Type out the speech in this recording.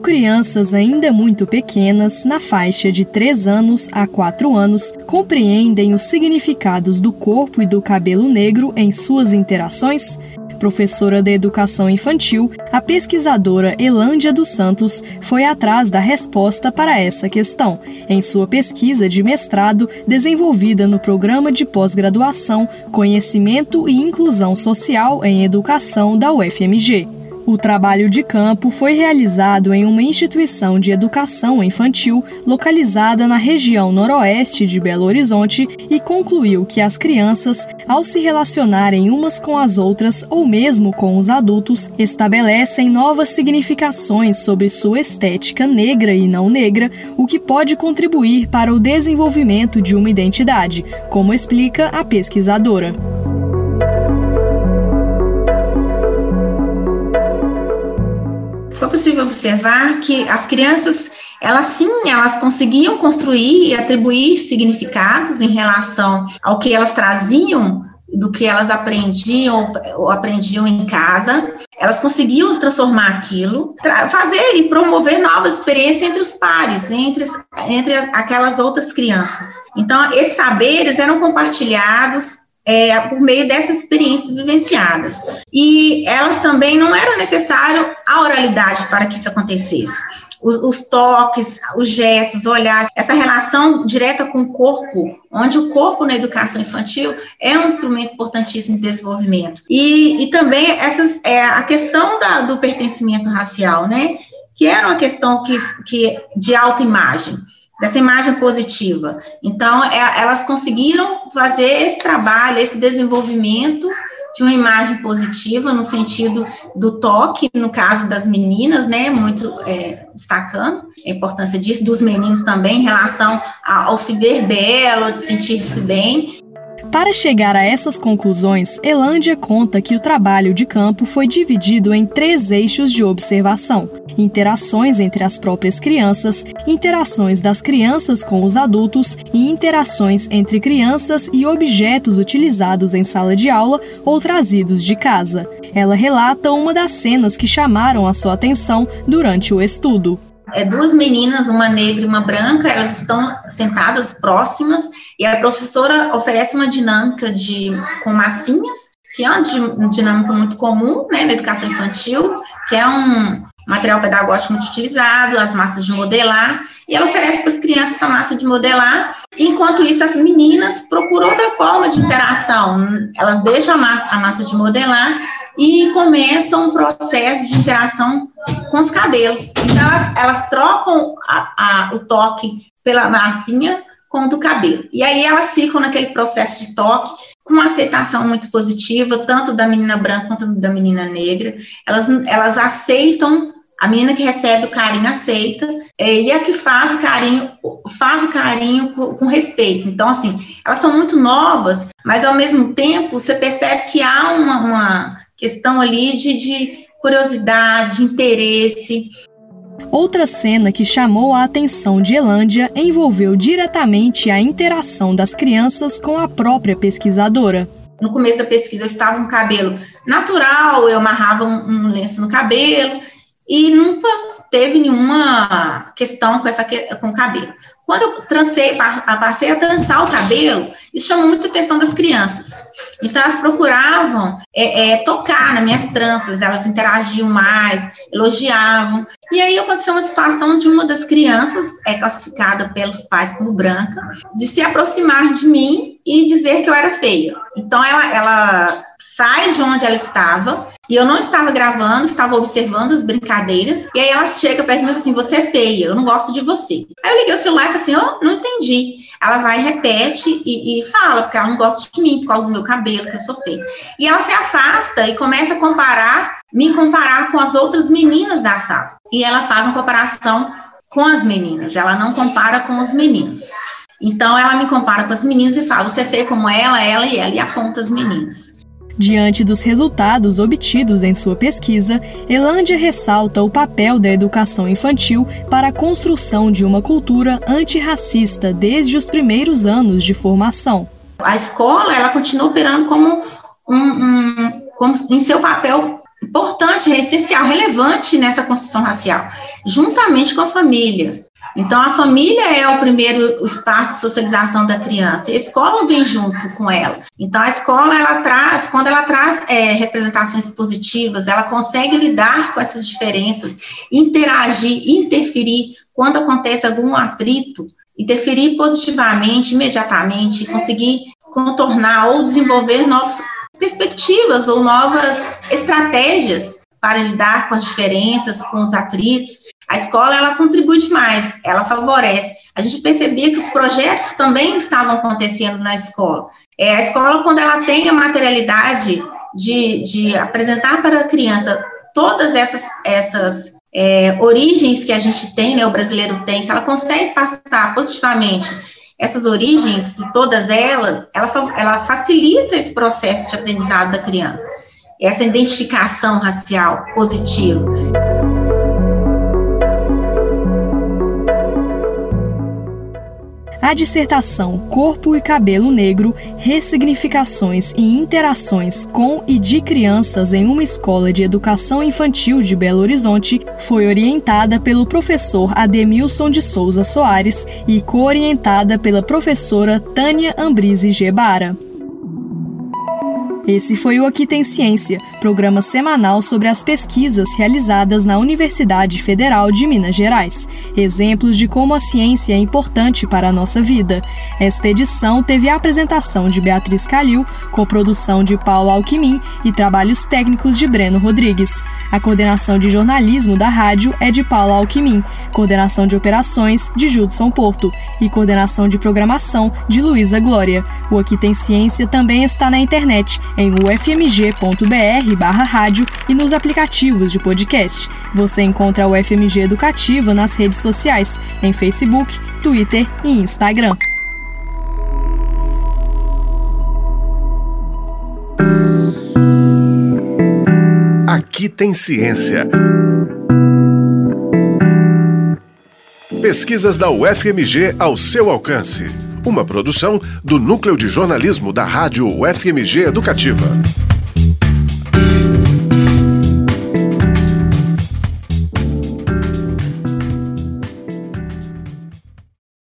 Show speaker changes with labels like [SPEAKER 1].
[SPEAKER 1] Crianças ainda muito pequenas, na faixa de 3 anos a 4 anos, compreendem os significados do corpo e do cabelo negro em suas interações? Professora de Educação Infantil, a pesquisadora Elândia dos Santos foi atrás da resposta para essa questão, em sua pesquisa de mestrado desenvolvida no programa de pós-graduação Conhecimento e Inclusão Social em Educação da UFMG. O trabalho de campo foi realizado em uma instituição de educação infantil localizada na região noroeste de Belo Horizonte e concluiu que as crianças, ao se relacionarem umas com as outras ou mesmo com os adultos, estabelecem novas significações sobre sua estética negra e não negra, o que pode contribuir para o desenvolvimento de uma identidade, como explica a pesquisadora.
[SPEAKER 2] Foi possível observar que as crianças, elas sim, elas conseguiam construir e atribuir significados em relação ao que elas traziam do que elas aprendiam ou aprendiam em casa, elas conseguiam transformar aquilo, fazer e promover novas experiências entre os pares, entre, entre aquelas outras crianças. Então, esses saberes eram compartilhados é, por meio dessas experiências vivenciadas. E elas também não era necessário a oralidade para que isso acontecesse. Os, os, toques, os gestos, olhares, essa relação direta com o corpo, onde o corpo na educação infantil é um instrumento importantíssimo de desenvolvimento. E, e também essas, é, a questão da, do pertencimento racial, né? Que era uma questão que, que, de autoimagem dessa imagem positiva. Então, é, elas conseguiram fazer esse trabalho, esse desenvolvimento de uma imagem positiva no sentido do toque, no caso das meninas, né, muito é, destacando a importância disso, dos meninos também, em relação ao se ver belo, de sentir-se bem,
[SPEAKER 1] para chegar a essas conclusões, Elândia conta que o trabalho de campo foi dividido em três eixos de observação: interações entre as próprias crianças, interações das crianças com os adultos e interações entre crianças e objetos utilizados em sala de aula ou trazidos de casa. Ela relata uma das cenas que chamaram a sua atenção durante o estudo
[SPEAKER 2] é duas meninas, uma negra e uma branca, elas estão sentadas próximas e a professora oferece uma dinâmica de com massinhas, que é uma dinâmica muito comum né, na educação infantil, que é um material pedagógico muito utilizado, as massas de modelar, e ela oferece para as crianças essa massa de modelar, enquanto isso as meninas procuram outra forma de interação, elas deixam a massa, a massa de modelar e começam um processo de interação com os cabelos. Então, elas, elas trocam a, a, o toque pela massinha com o do cabelo. E aí elas ficam naquele processo de toque com uma aceitação muito positiva, tanto da menina branca quanto da menina negra. Elas, elas aceitam, a menina que recebe o carinho aceita, é, e a que faz o carinho, faz o carinho com, com respeito. Então, assim, elas são muito novas, mas ao mesmo tempo você percebe que há uma, uma questão ali de, de curiosidade, interesse.
[SPEAKER 1] Outra cena que chamou a atenção de Elândia envolveu diretamente a interação das crianças com a própria pesquisadora.
[SPEAKER 2] No começo da pesquisa eu estava com cabelo natural, eu amarrava um, um lenço no cabelo e nunca teve nenhuma questão com, essa, com o cabelo. Quando eu trancei, passei a trançar o cabelo, isso chamou muita atenção das crianças. Então, elas procuravam é, é, tocar nas minhas tranças, elas interagiam mais, elogiavam. E aí aconteceu uma situação de uma das crianças, é classificada pelos pais como branca, de se aproximar de mim e dizer que eu era feia. Então, ela, ela sai de onde ela estava, e eu não estava gravando, estava observando as brincadeiras. E aí ela chega perto de mim e fala assim: Você é feia, eu não gosto de você. Aí eu liguei o celular e falei assim: Oh, não entendi. Ela vai, repete e, e fala, porque ela não gosta de mim por causa do meu cabelo, que eu sou feia. E ela se afasta e começa a comparar, me comparar com as outras meninas da sala. E ela faz uma comparação com as meninas, ela não compara com os meninos. Então ela me compara com as meninas e fala: Você é feia como ela, ela e ela, e aponta as meninas.
[SPEAKER 1] Diante dos resultados obtidos em sua pesquisa, Elândia ressalta o papel da educação infantil para a construção de uma cultura antirracista desde os primeiros anos de formação.
[SPEAKER 2] A escola ela continua operando como, um, um, como em seu papel importante, essencial, relevante nessa construção racial, juntamente com a família. Então, a família é o primeiro espaço de socialização da criança, e a escola vem junto com ela. Então, a escola, ela traz, quando ela traz é, representações positivas, ela consegue lidar com essas diferenças, interagir, interferir, quando acontece algum atrito, interferir positivamente, imediatamente, conseguir contornar ou desenvolver novas perspectivas ou novas estratégias para lidar com as diferenças, com os atritos. A escola ela contribui demais, ela favorece. A gente percebia que os projetos também estavam acontecendo na escola. É, a escola, quando ela tem a materialidade de, de apresentar para a criança todas essas, essas é, origens que a gente tem, né, o brasileiro tem, se ela consegue passar positivamente essas origens, todas elas, ela, ela facilita esse processo de aprendizado da criança essa identificação racial positiva.
[SPEAKER 1] A dissertação Corpo e Cabelo Negro: Ressignificações e Interações com e de Crianças em uma Escola de Educação Infantil de Belo Horizonte foi orientada pelo professor Ademilson de Souza Soares e co-orientada pela professora Tânia Ambrise Gebara. Esse foi o Aqui Tem Ciência, programa semanal sobre as pesquisas realizadas na Universidade Federal de Minas Gerais. Exemplos de como a ciência é importante para a nossa vida. Esta edição teve a apresentação de Beatriz Calil, com produção de Paulo Alquimim e trabalhos técnicos de Breno Rodrigues. A coordenação de jornalismo da rádio é de Paulo Alquimim, coordenação de operações de Judson Porto e coordenação de programação de Luísa Glória. O Aqui Tem Ciência também está na internet em ufmg.br rádio e nos aplicativos de podcast. Você encontra o UFMG Educativa nas redes sociais, em Facebook, Twitter e Instagram.
[SPEAKER 3] Aqui tem ciência. Pesquisas da UFMG ao seu alcance. Uma produção do Núcleo de Jornalismo da Rádio UFMG Educativa.